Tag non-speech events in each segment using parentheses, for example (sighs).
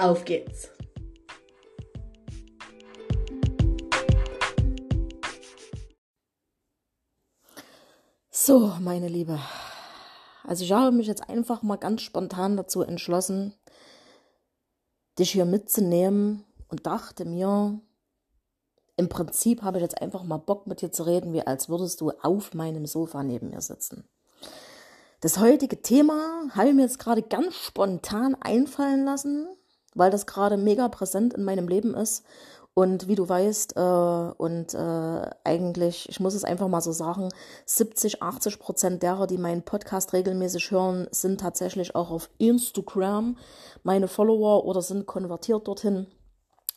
Auf geht's! So, meine Liebe. Also ich habe mich jetzt einfach mal ganz spontan dazu entschlossen, dich hier mitzunehmen und dachte mir, im Prinzip habe ich jetzt einfach mal Bock mit dir zu reden, wie als würdest du auf meinem Sofa neben mir sitzen. Das heutige Thema habe ich mir jetzt gerade ganz spontan einfallen lassen, weil das gerade mega präsent in meinem Leben ist. Und wie du weißt, äh, und äh, eigentlich, ich muss es einfach mal so sagen, 70, 80 Prozent derer, die meinen Podcast regelmäßig hören, sind tatsächlich auch auf Instagram meine Follower oder sind konvertiert dorthin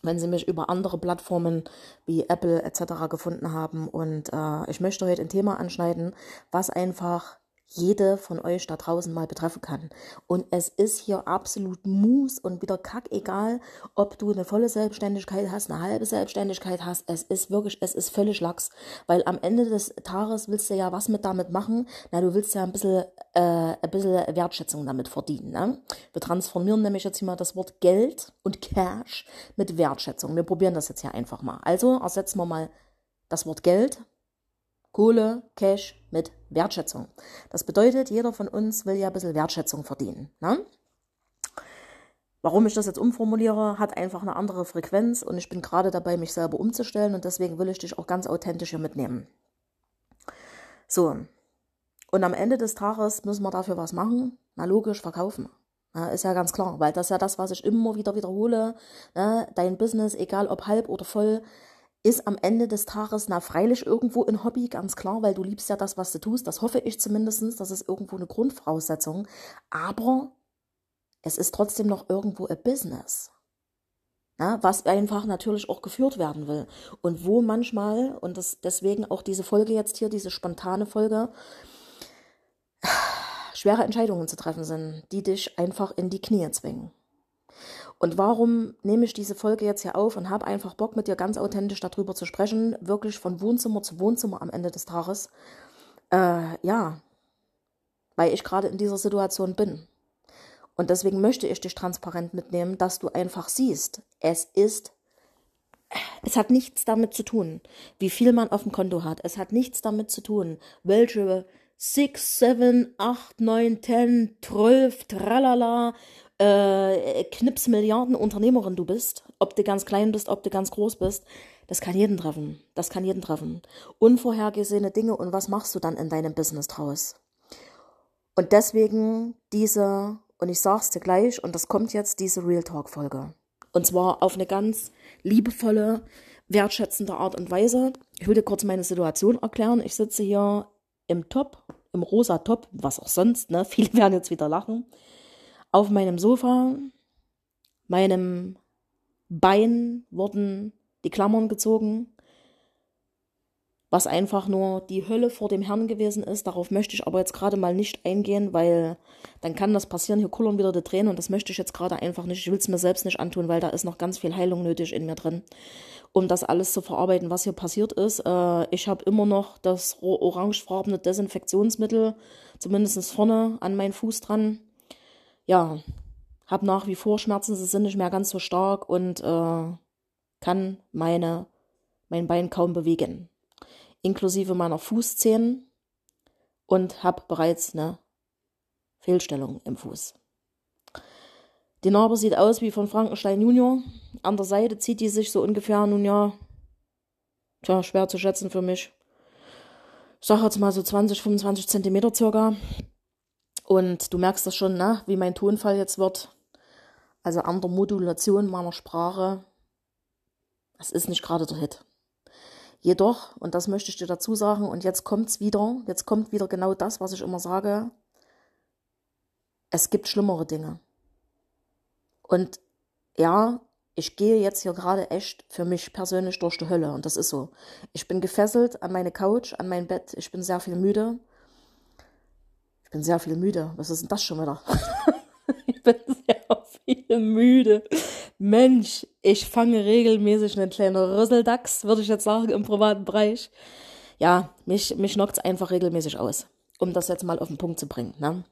wenn sie mich über andere Plattformen wie Apple etc. gefunden haben. Und äh, ich möchte heute ein Thema anschneiden, was einfach jede von euch da draußen mal betreffen kann. Und es ist hier absolut Mus und wieder kack egal, ob du eine volle Selbstständigkeit hast, eine halbe Selbstständigkeit hast. Es ist wirklich, es ist völlig Lachs. Weil am Ende des Tages willst du ja was mit damit machen. Na, du willst ja ein bisschen, äh, ein bisschen Wertschätzung damit verdienen. Ne? Wir transformieren nämlich jetzt hier mal das Wort Geld und Cash mit Wertschätzung. Wir probieren das jetzt hier einfach mal. Also ersetzen wir mal das Wort Geld Kohle, Cash mit Wertschätzung. Das bedeutet, jeder von uns will ja ein bisschen Wertschätzung verdienen. Ne? Warum ich das jetzt umformuliere, hat einfach eine andere Frequenz und ich bin gerade dabei, mich selber umzustellen und deswegen will ich dich auch ganz authentisch hier mitnehmen. So, und am Ende des Tages müssen wir dafür was machen. Na logisch, verkaufen. Ja, ist ja ganz klar, weil das ist ja das, was ich immer wieder wiederhole. Ne? Dein Business, egal ob halb oder voll, ist am Ende des Tages, na freilich irgendwo ein Hobby, ganz klar, weil du liebst ja das, was du tust. Das hoffe ich zumindest, das ist irgendwo eine Grundvoraussetzung. Aber es ist trotzdem noch irgendwo ein Business. Ja, was einfach natürlich auch geführt werden will. Und wo manchmal, und das, deswegen auch diese Folge jetzt hier, diese spontane Folge, (sighs) schwere Entscheidungen zu treffen sind, die dich einfach in die Knie zwingen. Und warum nehme ich diese Folge jetzt hier auf und habe einfach Bock, mit dir ganz authentisch darüber zu sprechen, wirklich von Wohnzimmer zu Wohnzimmer am Ende des Tages? Äh, ja, weil ich gerade in dieser Situation bin. Und deswegen möchte ich dich transparent mitnehmen, dass du einfach siehst, es ist, es hat nichts damit zu tun, wie viel man auf dem Konto hat. Es hat nichts damit zu tun, welche 6, 7, 8, 9, 10, 12, tralala, äh, Knips Milliarden Unternehmerin du bist, ob du ganz klein bist, ob du ganz groß bist, das kann jeden treffen. Das kann jeden treffen. Unvorhergesehene Dinge und was machst du dann in deinem Business draus? Und deswegen diese, und ich sag's dir gleich, und das kommt jetzt, diese Real Talk Folge. Und zwar auf eine ganz liebevolle, wertschätzende Art und Weise. Ich will dir kurz meine Situation erklären. Ich sitze hier im Top, im rosa Top, was auch sonst, ne? (laughs) Viele werden jetzt wieder lachen auf meinem Sofa, meinem Bein wurden die Klammern gezogen, was einfach nur die Hölle vor dem Herrn gewesen ist. Darauf möchte ich aber jetzt gerade mal nicht eingehen, weil dann kann das passieren. Hier kullern wieder die Tränen und das möchte ich jetzt gerade einfach nicht. Ich will es mir selbst nicht antun, weil da ist noch ganz viel Heilung nötig in mir drin, um das alles zu verarbeiten, was hier passiert ist. Äh, ich habe immer noch das orangefarbene Desinfektionsmittel, zumindest vorne an meinen Fuß dran ja, habe nach wie vor Schmerzen, sie sind nicht mehr ganz so stark und äh, kann meine, mein Bein kaum bewegen. Inklusive meiner Fußzehen und habe bereits eine Fehlstellung im Fuß. Die Narbe sieht aus wie von Frankenstein Junior. An der Seite zieht die sich so ungefähr, nun ja, tja, schwer zu schätzen für mich. Ich sage jetzt mal so 20, 25 Zentimeter circa. Und du merkst das schon, ne, wie mein Tonfall jetzt wird. Also an der Modulation meiner Sprache. Es ist nicht gerade der Hit. Jedoch, und das möchte ich dir dazu sagen, und jetzt kommt's wieder, jetzt kommt wieder genau das, was ich immer sage. Es gibt schlimmere Dinge. Und ja, ich gehe jetzt hier gerade echt für mich persönlich durch die Hölle und das ist so. Ich bin gefesselt an meine Couch, an mein Bett. Ich bin sehr viel müde. Bin sehr viel müde. Was ist denn das schon wieder? (laughs) ich bin sehr viel müde. Mensch, ich fange regelmäßig einen kleinen Rüsseldachs, würde ich jetzt sagen, im privaten Bereich. Ja, mich, mich es einfach regelmäßig aus, um das jetzt mal auf den Punkt zu bringen. Ne?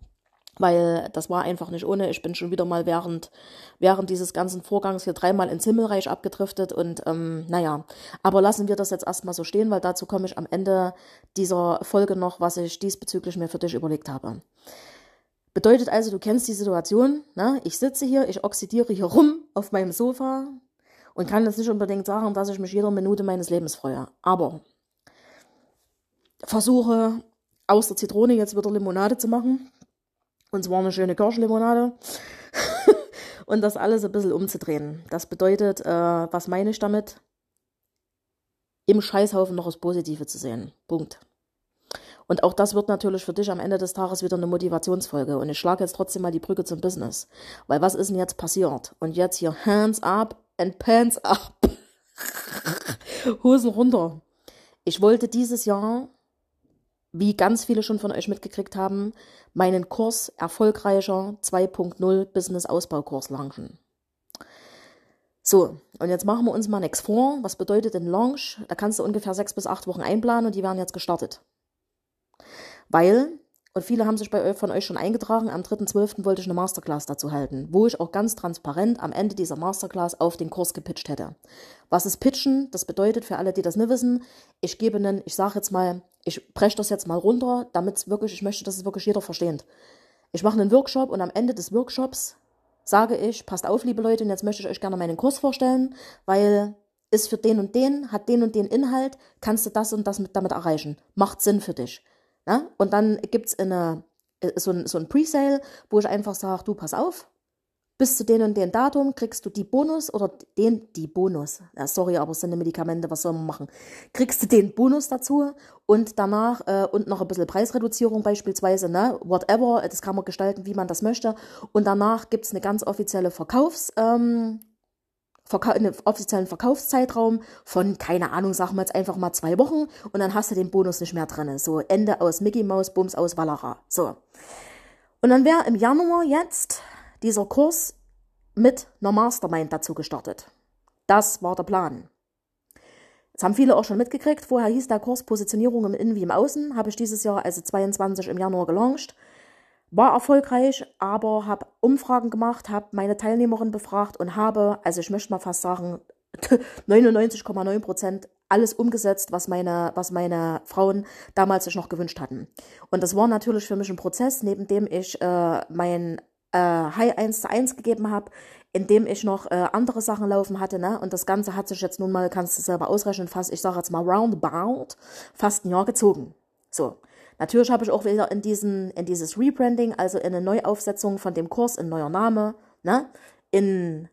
Weil das war einfach nicht ohne. Ich bin schon wieder mal während, während dieses ganzen Vorgangs hier dreimal ins Himmelreich abgedriftet und ähm, naja, aber lassen wir das jetzt erstmal so stehen, weil dazu komme ich am Ende dieser Folge noch, was ich diesbezüglich mir für dich überlegt habe. Bedeutet also, du kennst die Situation, ne? ich sitze hier, ich oxidiere hier rum auf meinem Sofa und kann jetzt nicht unbedingt sagen, dass ich mich jeder Minute meines Lebens freue, aber versuche aus der Zitrone jetzt wieder Limonade zu machen und zwar eine schöne Kirschlimonade. (laughs) und das alles ein bisschen umzudrehen. Das bedeutet, äh, was meine ich damit? Im Scheißhaufen noch das Positive zu sehen. Punkt. Und auch das wird natürlich für dich am Ende des Tages wieder eine Motivationsfolge. Und ich schlage jetzt trotzdem mal die Brücke zum Business. Weil was ist denn jetzt passiert? Und jetzt hier Hands up and Pants up. (laughs) Hosen runter. Ich wollte dieses Jahr wie ganz viele schon von euch mitgekriegt haben, meinen Kurs Erfolgreicher 2.0 Business Ausbaukurs launchen. So, und jetzt machen wir uns mal nichts vor. Was bedeutet denn Launch? Da kannst du ungefähr sechs bis acht Wochen einplanen und die werden jetzt gestartet. Weil und viele haben sich bei, von euch schon eingetragen. Am 3.12. wollte ich eine Masterclass dazu halten, wo ich auch ganz transparent am Ende dieser Masterclass auf den Kurs gepitcht hätte. Was ist Pitchen? Das bedeutet für alle, die das nicht wissen, ich gebe einen, ich sage jetzt mal, ich breche das jetzt mal runter, damit es wirklich, ich möchte, dass es wirklich jeder versteht. Ich mache einen Workshop und am Ende des Workshops sage ich, passt auf, liebe Leute, und jetzt möchte ich euch gerne meinen Kurs vorstellen, weil ist für den und den, hat den und den Inhalt, kannst du das und das mit, damit erreichen. Macht Sinn für dich. Ne? Und dann gibt's eine, äh, so ein, so ein Presale, wo ich einfach sage, du pass auf, bis zu den und den Datum kriegst du die Bonus oder den, die Bonus. Ja, sorry, aber es sind Medikamente, was soll man machen? Kriegst du den Bonus dazu und danach äh, und noch ein bisschen Preisreduzierung beispielsweise, ne? Whatever, das kann man gestalten, wie man das möchte. Und danach gibt's eine ganz offizielle Verkaufs, ähm, einen offiziellen Verkaufszeitraum von, keine Ahnung, sagen wir jetzt einfach mal zwei Wochen und dann hast du den Bonus nicht mehr drin. So, Ende aus Mickey Mouse, Bums aus Valera. So. Und dann wäre im Januar jetzt dieser Kurs mit einer Mastermind dazu gestartet. Das war der Plan. Das haben viele auch schon mitgekriegt. Vorher hieß der Kurs Positionierung im Innen wie im Außen. Habe ich dieses Jahr, also 22 im Januar gelauncht war erfolgreich, aber habe Umfragen gemacht, habe meine Teilnehmerin befragt und habe, also ich möchte mal fast sagen, (laughs) 99,9 Prozent alles umgesetzt, was meine, was meine Frauen damals sich noch gewünscht hatten. Und das war natürlich für mich ein Prozess, neben dem ich äh, mein äh, High 1 zu 1 gegeben habe, in dem ich noch äh, andere Sachen laufen hatte. Ne? Und das Ganze hat sich jetzt nun mal, kannst du selber ausrechnen, fast, ich sage jetzt mal roundabout, fast ein Jahr gezogen. So. Natürlich habe ich auch wieder in, diesen, in dieses Rebranding, also in eine Neuaufsetzung von dem Kurs, ein neuer Name, ne? in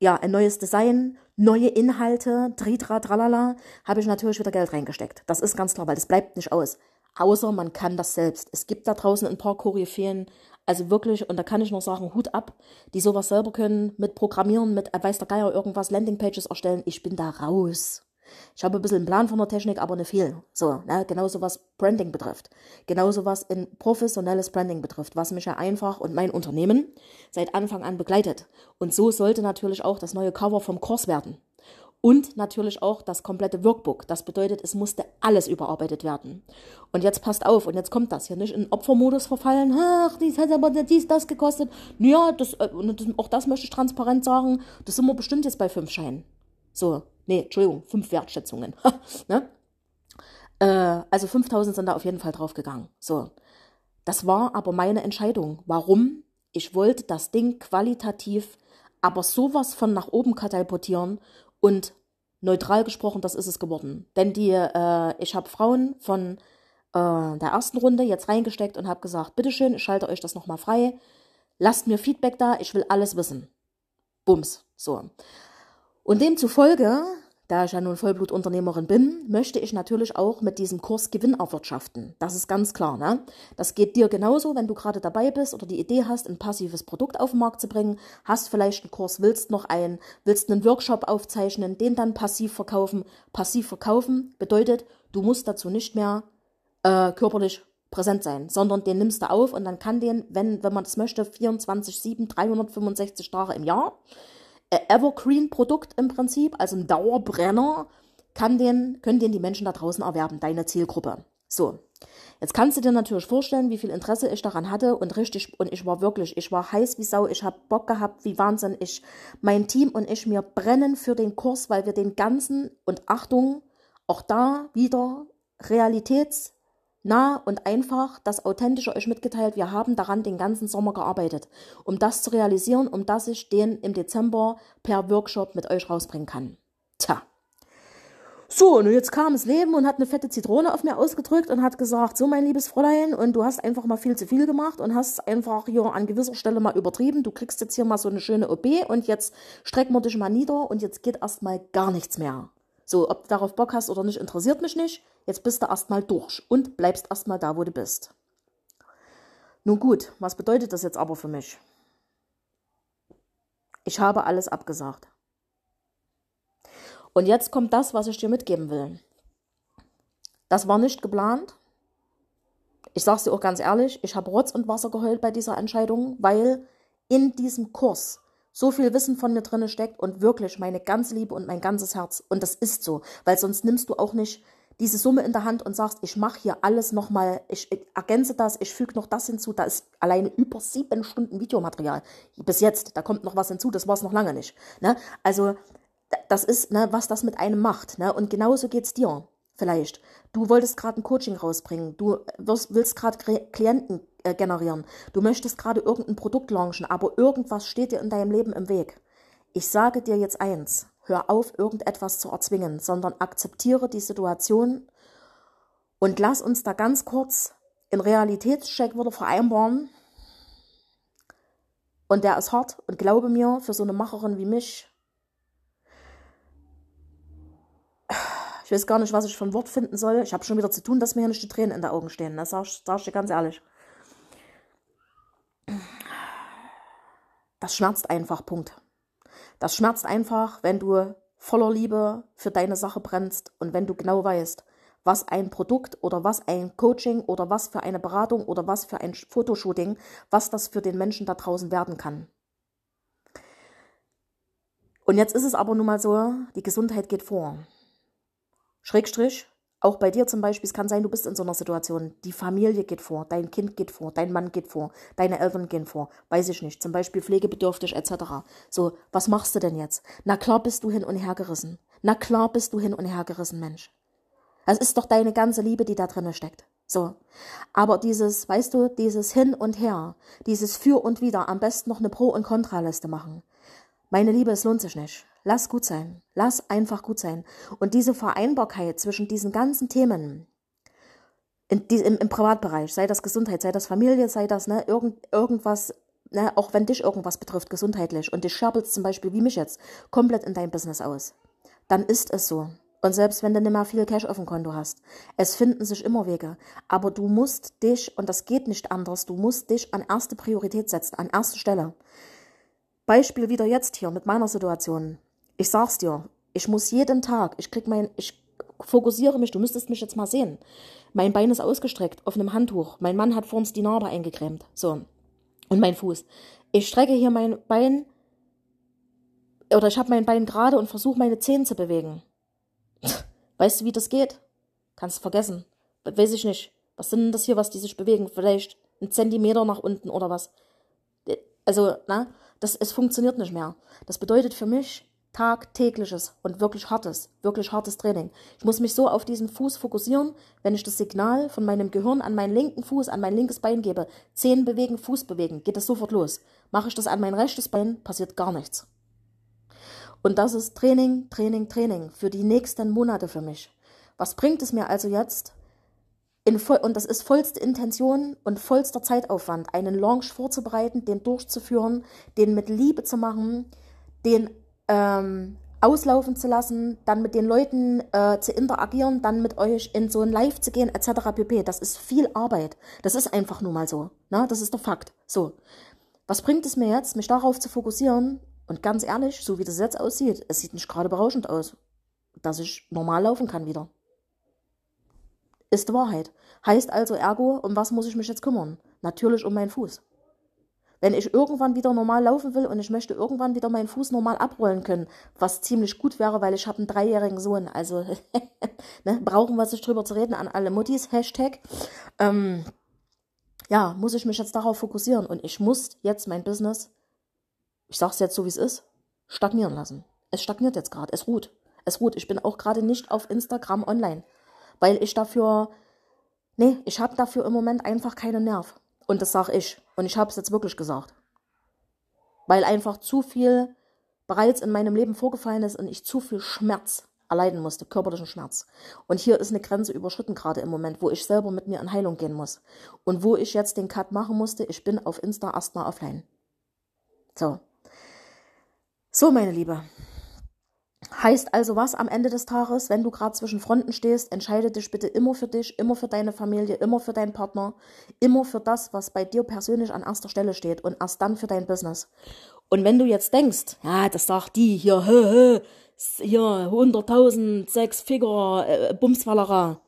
ja, ein neues Design, neue Inhalte, tritra, tralala, habe ich natürlich wieder Geld reingesteckt. Das ist ganz klar, weil das bleibt nicht aus. Außer man kann das selbst. Es gibt da draußen ein paar Koryphäen, also wirklich, und da kann ich nur sagen, Hut ab, die sowas selber können, mit Programmieren, mit weiß der Geier irgendwas, Landingpages erstellen. Ich bin da raus. Ich habe ein bisschen einen Plan von der Technik, aber nicht viel. So, ne? genauso was Branding betrifft. Genauso was in professionelles Branding betrifft, was mich ja einfach und mein Unternehmen seit Anfang an begleitet. Und so sollte natürlich auch das neue Cover vom Kurs werden. Und natürlich auch das komplette Workbook. Das bedeutet, es musste alles überarbeitet werden. Und jetzt passt auf, und jetzt kommt das hier nicht in Opfermodus verfallen. Ach, dies hat aber dies, das gekostet. Ja, das, äh, auch das möchte ich transparent sagen. Das sind wir bestimmt jetzt bei fünf Scheinen. So, nee, Entschuldigung, fünf Wertschätzungen. (laughs) ne? äh, also 5000 sind da auf jeden Fall draufgegangen. So, das war aber meine Entscheidung. Warum? Ich wollte das Ding qualitativ, aber sowas von nach oben katapultieren und neutral gesprochen, das ist es geworden. Denn die, äh, ich habe Frauen von äh, der ersten Runde jetzt reingesteckt und habe gesagt, bitteschön, ich schalte euch das nochmal frei, lasst mir Feedback da, ich will alles wissen. Bums, so. Und demzufolge da ich ja nun Vollblutunternehmerin bin, möchte ich natürlich auch mit diesem Kurs Gewinn erwirtschaften. Das ist ganz klar. Ne? Das geht dir genauso, wenn du gerade dabei bist oder die Idee hast, ein passives Produkt auf den Markt zu bringen, hast vielleicht einen Kurs, willst noch einen, willst einen Workshop aufzeichnen, den dann passiv verkaufen. Passiv verkaufen bedeutet, du musst dazu nicht mehr äh, körperlich präsent sein, sondern den nimmst du auf und dann kann den, wenn, wenn man das möchte, 24, 7, 365 Tage im Jahr Evergreen-Produkt im Prinzip, also ein Dauerbrenner, kann den, können den die Menschen da draußen erwerben, deine Zielgruppe. So. Jetzt kannst du dir natürlich vorstellen, wie viel Interesse ich daran hatte und richtig, und ich war wirklich, ich war heiß wie Sau, ich habe Bock gehabt, wie Wahnsinn. Ich, mein Team und ich, mir brennen für den Kurs, weil wir den ganzen, und Achtung, auch da wieder Realitäts, nah und einfach das Authentische euch mitgeteilt. Wir haben daran den ganzen Sommer gearbeitet, um das zu realisieren, um dass ich den im Dezember per Workshop mit euch rausbringen kann. Tja. So, und jetzt kam das Leben und hat eine fette Zitrone auf mir ausgedrückt und hat gesagt, so mein liebes Fräulein, und du hast einfach mal viel zu viel gemacht und hast einfach hier an gewisser Stelle mal übertrieben. Du kriegst jetzt hier mal so eine schöne OB und jetzt strecken wir dich mal nieder und jetzt geht erstmal gar nichts mehr. So, ob du darauf Bock hast oder nicht, interessiert mich nicht. Jetzt bist du erstmal durch und bleibst erstmal da, wo du bist. Nun gut, was bedeutet das jetzt aber für mich? Ich habe alles abgesagt. Und jetzt kommt das, was ich dir mitgeben will. Das war nicht geplant. Ich sage es dir auch ganz ehrlich, ich habe Rotz und Wasser geheult bei dieser Entscheidung, weil in diesem Kurs so viel Wissen von mir drinne steckt und wirklich meine ganze Liebe und mein ganzes Herz. Und das ist so, weil sonst nimmst du auch nicht diese Summe in der Hand und sagst, ich mache hier alles nochmal, ich, ich ergänze das, ich füge noch das hinzu, da ist alleine über sieben Stunden Videomaterial. Bis jetzt, da kommt noch was hinzu, das war es noch lange nicht. Ne? Also das ist, ne, was das mit einem macht. Ne? Und genauso geht's dir vielleicht. Du wolltest gerade ein Coaching rausbringen, du wirst, willst gerade Klienten äh, generieren, du möchtest gerade irgendein Produkt launchen, aber irgendwas steht dir in deinem Leben im Weg. Ich sage dir jetzt eins, hör auf, irgendetwas zu erzwingen, sondern akzeptiere die Situation und lass uns da ganz kurz in Realitätscheck wieder vereinbaren. Und der ist hart und glaube mir, für so eine Macherin wie mich, Ich weiß gar nicht, was ich für ein Wort finden soll. Ich habe schon wieder zu tun, dass mir hier nicht die Tränen in den Augen stehen. Das sag, sag ich dir ganz ehrlich. Das schmerzt einfach, Punkt. Das schmerzt einfach, wenn du voller Liebe für deine Sache brennst und wenn du genau weißt, was ein Produkt oder was ein Coaching oder was für eine Beratung oder was für ein Fotoshooting, was das für den Menschen da draußen werden kann. Und jetzt ist es aber nun mal so, die Gesundheit geht vor. Schrägstrich, auch bei dir zum Beispiel, es kann sein, du bist in so einer Situation. Die Familie geht vor, dein Kind geht vor, dein Mann geht vor, deine Eltern gehen vor, weiß ich nicht, zum Beispiel pflegebedürftig etc. So, was machst du denn jetzt? Na klar bist du hin und her gerissen. Na klar bist du hin und her gerissen, Mensch. Das ist doch deine ganze Liebe, die da drinne steckt. So. Aber dieses, weißt du, dieses Hin und Her, dieses Für und Wider, am besten noch eine Pro- und Kontraliste machen. Meine Liebe, es lohnt sich nicht. Lass gut sein. Lass einfach gut sein. Und diese Vereinbarkeit zwischen diesen ganzen Themen in, die, im, im, Privatbereich, sei das Gesundheit, sei das Familie, sei das ne, irgend, irgendwas, ne, auch wenn dich irgendwas betrifft, gesundheitlich, und dich scherbelst zum Beispiel, wie mich jetzt, komplett in dein Business aus, dann ist es so. Und selbst wenn du nicht mehr viel Cash auf dem Konto hast, es finden sich immer Wege. Aber du musst dich, und das geht nicht anders, du musst dich an erste Priorität setzen, an erste Stelle. Beispiel wieder jetzt hier mit meiner Situation. Ich sag's dir, ich muss jeden Tag, ich krieg mein, ich fokussiere mich, du müsstest mich jetzt mal sehen. Mein Bein ist ausgestreckt auf einem Handtuch. Mein Mann hat vor uns die Narbe eingecremt. So. Und mein Fuß. Ich strecke hier mein Bein, oder ich habe mein Bein gerade und versuche meine Zehen zu bewegen. (laughs) Weißt du, wie das geht? Kannst vergessen. Weiß ich nicht. Was sind denn das hier, was die sich bewegen? Vielleicht ein Zentimeter nach unten oder was? Also, na, das, es funktioniert nicht mehr. Das bedeutet für mich, tagtägliches und wirklich hartes, wirklich hartes Training. Ich muss mich so auf diesen Fuß fokussieren, wenn ich das Signal von meinem Gehirn an meinen linken Fuß, an mein linkes Bein gebe, Zehen bewegen, Fuß bewegen, geht das sofort los. Mache ich das an mein rechtes Bein, passiert gar nichts. Und das ist Training, Training, Training für die nächsten Monate für mich. Was bringt es mir also jetzt? Voll, und das ist vollste Intention und vollster Zeitaufwand, einen Launch vorzubereiten, den durchzuführen, den mit Liebe zu machen, den ähm, auslaufen zu lassen, dann mit den Leuten äh, zu interagieren, dann mit euch in so ein Live zu gehen, etc. pp. Das ist viel Arbeit. Das ist einfach nur mal so. Ne? Das ist der Fakt. So. Was bringt es mir jetzt, mich darauf zu fokussieren? Und ganz ehrlich, so wie das jetzt aussieht, es sieht nicht gerade berauschend aus, dass ich normal laufen kann wieder. Ist die Wahrheit. Heißt also ergo, um was muss ich mich jetzt kümmern? Natürlich um meinen Fuß. Wenn ich irgendwann wieder normal laufen will und ich möchte irgendwann wieder meinen Fuß normal abrollen können, was ziemlich gut wäre, weil ich habe einen dreijährigen Sohn, also (laughs) ne, brauchen wir sich drüber zu reden an alle Muttis, Hashtag. Ähm, ja, muss ich mich jetzt darauf fokussieren und ich muss jetzt mein Business, ich sag's jetzt so wie es ist, stagnieren lassen. Es stagniert jetzt gerade, es ruht. Es ruht. Ich bin auch gerade nicht auf Instagram online, weil ich dafür, nee, ich habe dafür im Moment einfach keinen Nerv. Und das sage ich. Und ich habe es jetzt wirklich gesagt. Weil einfach zu viel bereits in meinem Leben vorgefallen ist und ich zu viel Schmerz erleiden musste, körperlichen Schmerz. Und hier ist eine Grenze überschritten gerade im Moment, wo ich selber mit mir in Heilung gehen muss. Und wo ich jetzt den Cut machen musste, ich bin auf Insta erstmal offline. So. So, meine Liebe. Heißt also was am Ende des Tages, wenn du gerade zwischen Fronten stehst, entscheide dich bitte immer für dich, immer für deine Familie, immer für deinen Partner, immer für das, was bei dir persönlich an erster Stelle steht und erst dann für dein Business. Und wenn du jetzt denkst, ja, das sagt die hier, hö, hö, hier 100.000, sechs Figur, äh, Bumsfallera.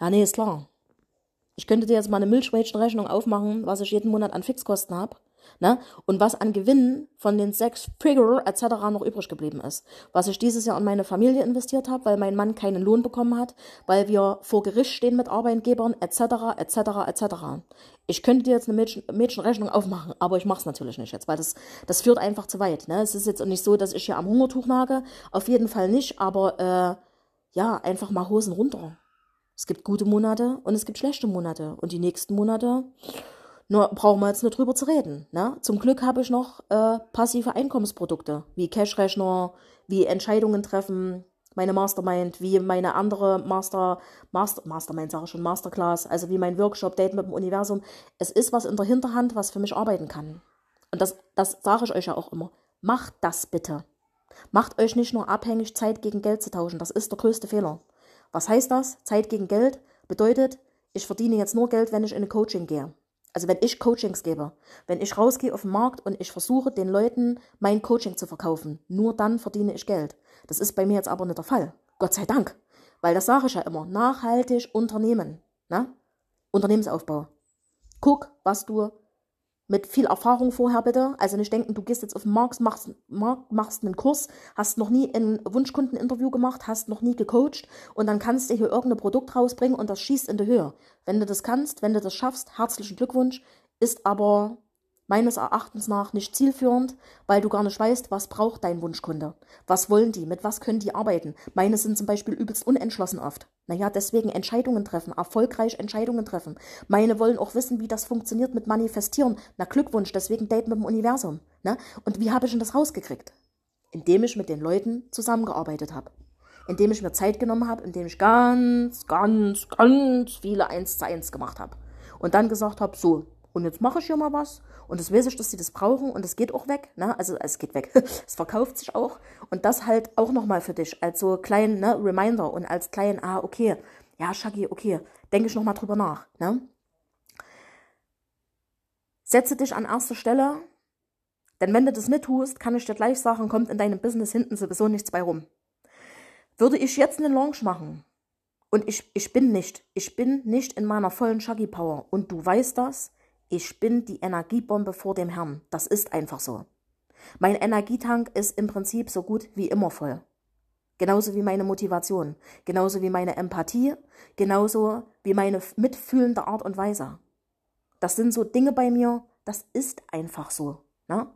Ja, nee, ist klar. Ich könnte dir jetzt mal eine Milchmädchenrechnung aufmachen, was ich jeden Monat an Fixkosten habe. Ne? Und was an Gewinnen von den sechs Figure etc. noch übrig geblieben ist. Was ich dieses Jahr in meine Familie investiert habe, weil mein Mann keinen Lohn bekommen hat, weil wir vor Gericht stehen mit Arbeitgebern etc. etc. etc. Ich könnte dir jetzt eine Mädchen, Mädchenrechnung aufmachen, aber ich mache es natürlich nicht jetzt, weil das, das führt einfach zu weit. Ne? Es ist jetzt auch nicht so, dass ich hier am Hungertuch nage, auf jeden Fall nicht, aber äh, ja, einfach mal Hosen runter. Es gibt gute Monate und es gibt schlechte Monate. Und die nächsten Monate, nur brauchen wir jetzt nur drüber zu reden. Ne? Zum Glück habe ich noch äh, passive Einkommensprodukte, wie Cashrechner, wie Entscheidungen treffen, meine Mastermind, wie meine andere Master, Master, Mastermind sage ich schon, Masterclass, also wie mein Workshop, Date mit dem Universum. Es ist was in der Hinterhand, was für mich arbeiten kann. Und das, das sage ich euch ja auch immer. Macht das bitte. Macht euch nicht nur abhängig, Zeit gegen Geld zu tauschen. Das ist der größte Fehler. Was heißt das? Zeit gegen Geld bedeutet, ich verdiene jetzt nur Geld, wenn ich in ein Coaching gehe. Also wenn ich Coachings gebe, wenn ich rausgehe auf den Markt und ich versuche den Leuten mein Coaching zu verkaufen, nur dann verdiene ich Geld. Das ist bei mir jetzt aber nicht der Fall. Gott sei Dank. Weil das sage ich ja immer. Nachhaltig Unternehmen. Ne? Unternehmensaufbau. Guck, was du mit viel Erfahrung vorher bitte. Also nicht denken, du gehst jetzt auf den Markt, machst, Markt, machst einen Kurs, hast noch nie ein Wunschkundeninterview gemacht, hast noch nie gecoacht und dann kannst du hier irgendein Produkt rausbringen und das schießt in die Höhe. Wenn du das kannst, wenn du das schaffst, herzlichen Glückwunsch, ist aber meines Erachtens nach nicht zielführend, weil du gar nicht weißt, was braucht dein Wunschkunde. Was wollen die? Mit was können die arbeiten? Meine sind zum Beispiel übelst unentschlossen oft. Naja, deswegen Entscheidungen treffen, erfolgreich Entscheidungen treffen. Meine wollen auch wissen, wie das funktioniert mit Manifestieren. Na Glückwunsch, deswegen Date mit dem Universum. Ne? Und wie habe ich denn das rausgekriegt? Indem ich mit den Leuten zusammengearbeitet habe. Indem ich mir Zeit genommen habe, indem ich ganz, ganz, ganz viele Eins zu eins gemacht habe. Und dann gesagt habe, so, und jetzt mache ich hier mal was. Und das weiß ich, dass sie das brauchen. Und es geht auch weg, ne? Also es geht weg, (laughs) es verkauft sich auch. Und das halt auch nochmal für dich als so kleinen ne, Reminder und als kleinen, ah okay, ja Shaggy, okay, denke ich nochmal drüber nach, ne? Setze dich an erster Stelle, denn wenn du das nicht tust, kann ich dir gleich sagen, kommt in deinem Business hinten sowieso nichts bei rum. Würde ich jetzt einen Launch machen und ich, ich bin nicht, ich bin nicht in meiner vollen Shaggy Power und du weißt das, ich bin die Energiebombe vor dem Herrn. Das ist einfach so. Mein Energietank ist im Prinzip so gut wie immer voll. Genauso wie meine Motivation, genauso wie meine Empathie, genauso wie meine mitfühlende Art und Weise. Das sind so Dinge bei mir, das ist einfach so. Ne?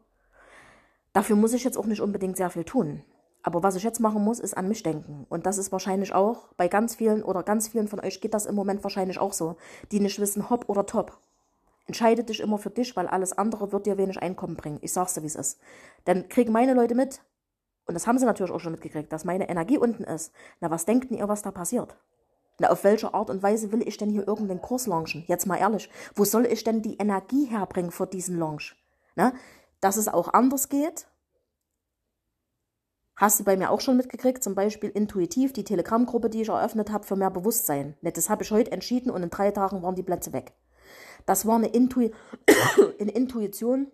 Dafür muss ich jetzt auch nicht unbedingt sehr viel tun. Aber was ich jetzt machen muss, ist an mich denken. Und das ist wahrscheinlich auch bei ganz vielen oder ganz vielen von euch geht das im Moment wahrscheinlich auch so, die nicht wissen, hopp oder top. Entscheide dich immer für dich, weil alles andere wird dir wenig Einkommen bringen. Ich sag's dir, wie es ist. Dann kriegen meine Leute mit, und das haben sie natürlich auch schon mitgekriegt, dass meine Energie unten ist. Na, was denkt denn ihr, was da passiert? Na, auf welche Art und Weise will ich denn hier irgendeinen Kurs launchen? Jetzt mal ehrlich, wo soll ich denn die Energie herbringen für diesen Launch? Na, dass es auch anders geht, Hast du bei mir auch schon mitgekriegt, zum Beispiel intuitiv die Telegram-Gruppe, die ich eröffnet habe für mehr Bewusstsein. Ne, das habe ich heute entschieden und in drei Tagen waren die Plätze weg. Das war eine, Intu (coughs) eine Intuition,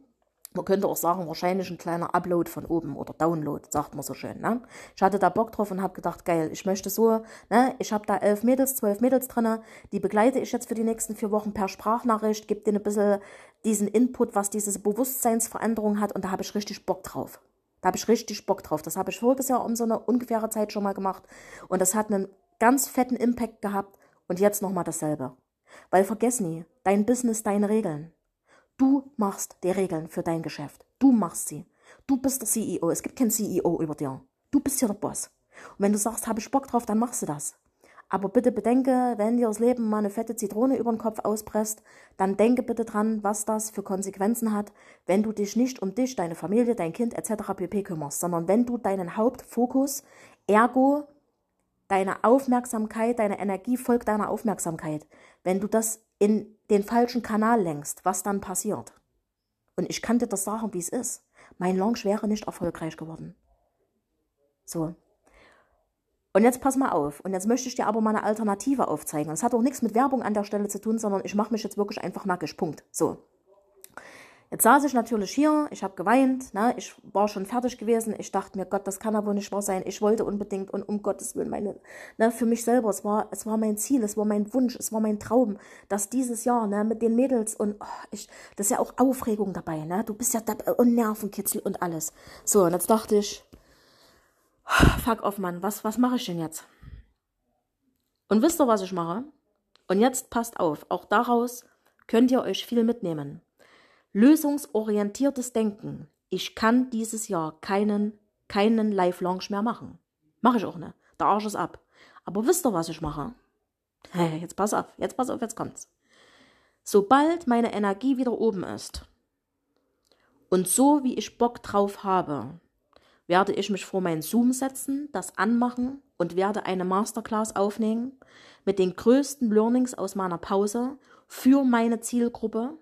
man könnte auch sagen, wahrscheinlich ein kleiner Upload von oben oder Download, sagt man so schön. Ne? Ich hatte da Bock drauf und habe gedacht, geil, ich möchte so, ne? ich habe da elf Mädels, zwölf Mädels drin, die begleite ich jetzt für die nächsten vier Wochen per Sprachnachricht, gebe denen ein bisschen diesen Input, was diese Bewusstseinsveränderung hat und da habe ich richtig Bock drauf. Da habe ich richtig Bock drauf. Das habe ich voriges Jahr um so eine ungefähre Zeit schon mal gemacht und das hat einen ganz fetten Impact gehabt und jetzt nochmal dasselbe. Weil vergess nie, dein Business, deine Regeln. Du machst die Regeln für dein Geschäft. Du machst sie. Du bist der CEO. Es gibt keinen CEO über dir. Du bist hier der Boss. Und wenn du sagst, habe ich Bock drauf, dann machst du das. Aber bitte bedenke, wenn dir das Leben mal eine fette Zitrone über den Kopf auspresst, dann denke bitte dran, was das für Konsequenzen hat, wenn du dich nicht um dich, deine Familie, dein Kind etc. pp kümmerst, sondern wenn du deinen Hauptfokus, ergo deine Aufmerksamkeit, deine Energie folgt deiner Aufmerksamkeit, wenn du das in den falschen Kanal lenkst, was dann passiert. Und ich kann dir das sagen, wie es ist. Mein Launch wäre nicht erfolgreich geworden. So. Und jetzt pass mal auf. Und jetzt möchte ich dir aber mal eine Alternative aufzeigen. Es hat auch nichts mit Werbung an der Stelle zu tun, sondern ich mache mich jetzt wirklich einfach nackig. Punkt. So. Jetzt saß ich natürlich hier, ich habe geweint, ne? ich war schon fertig gewesen. Ich dachte mir, Gott, das kann aber nicht wahr sein. Ich wollte unbedingt und um Gottes Willen meine, ne, für mich selber, es war, es war mein Ziel, es war mein Wunsch, es war mein Traum, dass dieses Jahr ne, mit den Mädels und oh, ich, das ist ja auch Aufregung dabei, ne? Du bist ja dabei und Nervenkitzel und alles. So, und jetzt dachte ich, fuck off, Mann, was, was mache ich denn jetzt? Und wisst ihr, was ich mache? Und jetzt passt auf, auch daraus könnt ihr euch viel mitnehmen. Lösungsorientiertes Denken. Ich kann dieses Jahr keinen, keinen Live-Launch mehr machen. Mache ich auch nicht. Der Arsch ist ab. Aber wisst ihr, was ich mache? (laughs) Jetzt pass auf, jetzt pass auf, jetzt kommt's. Sobald meine Energie wieder oben ist und so wie ich Bock drauf habe, werde ich mich vor meinen Zoom setzen, das anmachen und werde eine Masterclass aufnehmen mit den größten Learnings aus meiner Pause für meine Zielgruppe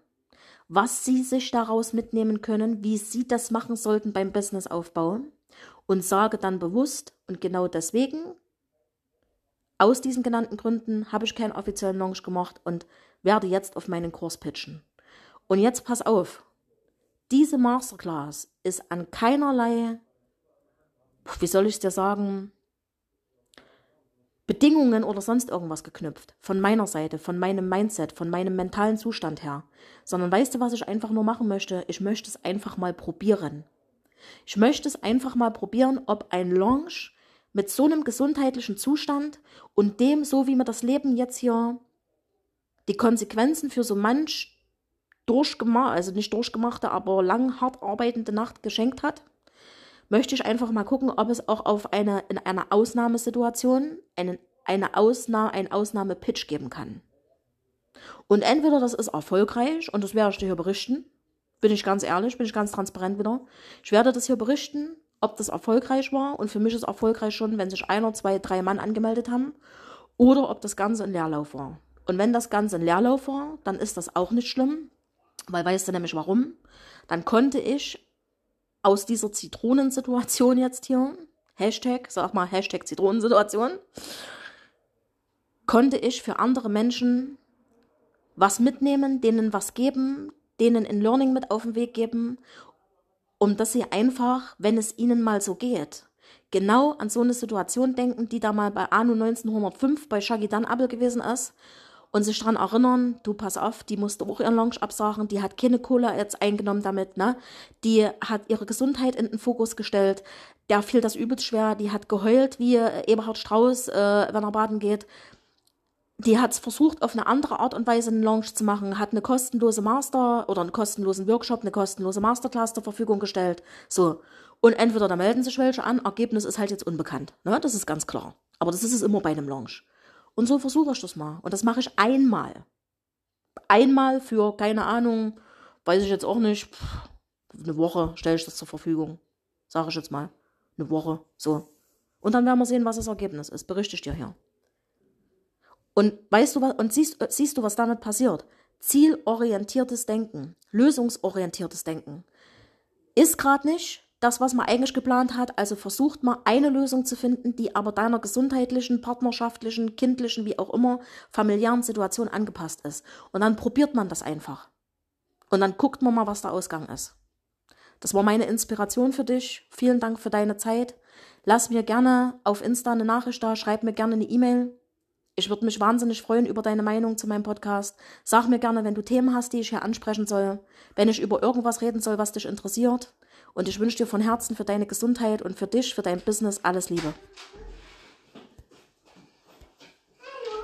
was sie sich daraus mitnehmen können, wie sie das machen sollten beim Businessaufbau und sage dann bewusst und genau deswegen, aus diesen genannten Gründen habe ich keinen offiziellen Launch gemacht und werde jetzt auf meinen Kurs pitchen. Und jetzt pass auf, diese Masterclass ist an keinerlei, wie soll ich dir sagen, Bedingungen oder sonst irgendwas geknüpft. Von meiner Seite, von meinem Mindset, von meinem mentalen Zustand her. Sondern weißt du, was ich einfach nur machen möchte? Ich möchte es einfach mal probieren. Ich möchte es einfach mal probieren, ob ein Launch mit so einem gesundheitlichen Zustand und dem, so wie mir das Leben jetzt hier die Konsequenzen für so manch durchgemacht, also nicht durchgemachte, aber lang hart arbeitende Nacht geschenkt hat, möchte ich einfach mal gucken, ob es auch auf eine, in einer Ausnahmesituation einen, eine Ausnahme, einen Ausnahmepitch geben kann. Und entweder das ist erfolgreich, und das werde ich dir hier berichten, bin ich ganz ehrlich, bin ich ganz transparent wieder. Ich werde das hier berichten, ob das erfolgreich war. Und für mich ist erfolgreich schon, wenn sich einer, zwei, drei Mann angemeldet haben. Oder ob das Ganze ein Leerlauf war. Und wenn das Ganze ein Leerlauf war, dann ist das auch nicht schlimm. Weil weißt du nämlich warum? Dann konnte ich aus dieser Zitronensituation jetzt hier, Hashtag, sag mal Hashtag Zitronensituation, konnte ich für andere Menschen was mitnehmen, denen was geben, denen ein Learning mit auf den Weg geben, um dass sie einfach, wenn es ihnen mal so geht, genau an so eine Situation denken, die da mal bei Anu 1905 bei Shaggy Dan Apple gewesen ist und sich daran erinnern, du pass auf, die musste auch ihren Launch absagen, die hat keine Cola jetzt eingenommen damit, ne? Die hat ihre Gesundheit in den Fokus gestellt, der fiel das übelst schwer, die hat geheult wie Eberhard Strauß, äh, wenn er baden geht. Die hat es versucht, auf eine andere Art und Weise einen Launch zu machen, hat eine kostenlose Master oder einen kostenlosen Workshop, eine kostenlose Masterclass zur Verfügung gestellt. So. Und entweder da melden sich welche an, Ergebnis ist halt jetzt unbekannt. Ne? Das ist ganz klar. Aber das ist es immer bei einem Launch. Und so versuche ich das mal. Und das mache ich einmal. Einmal für, keine Ahnung, weiß ich jetzt auch nicht, pff, eine Woche stelle ich das zur Verfügung. Sage ich jetzt mal. Eine Woche, so. Und dann werden wir sehen, was das Ergebnis ist. Berichte ich dir hier. Und weißt du was, und siehst, siehst du, was damit passiert? Zielorientiertes Denken, lösungsorientiertes Denken. Ist gerade nicht, das, was man eigentlich geplant hat. Also versucht mal eine Lösung zu finden, die aber deiner gesundheitlichen, partnerschaftlichen, kindlichen, wie auch immer, familiären Situation angepasst ist. Und dann probiert man das einfach. Und dann guckt man mal, was der Ausgang ist. Das war meine Inspiration für dich. Vielen Dank für deine Zeit. Lass mir gerne auf Insta eine Nachricht da, schreib mir gerne eine E-Mail. Ich würde mich wahnsinnig freuen über deine Meinung zu meinem Podcast. Sag mir gerne, wenn du Themen hast, die ich hier ansprechen soll, wenn ich über irgendwas reden soll, was dich interessiert. Und ich wünsche dir von Herzen für deine Gesundheit und für dich, für dein Business alles Liebe.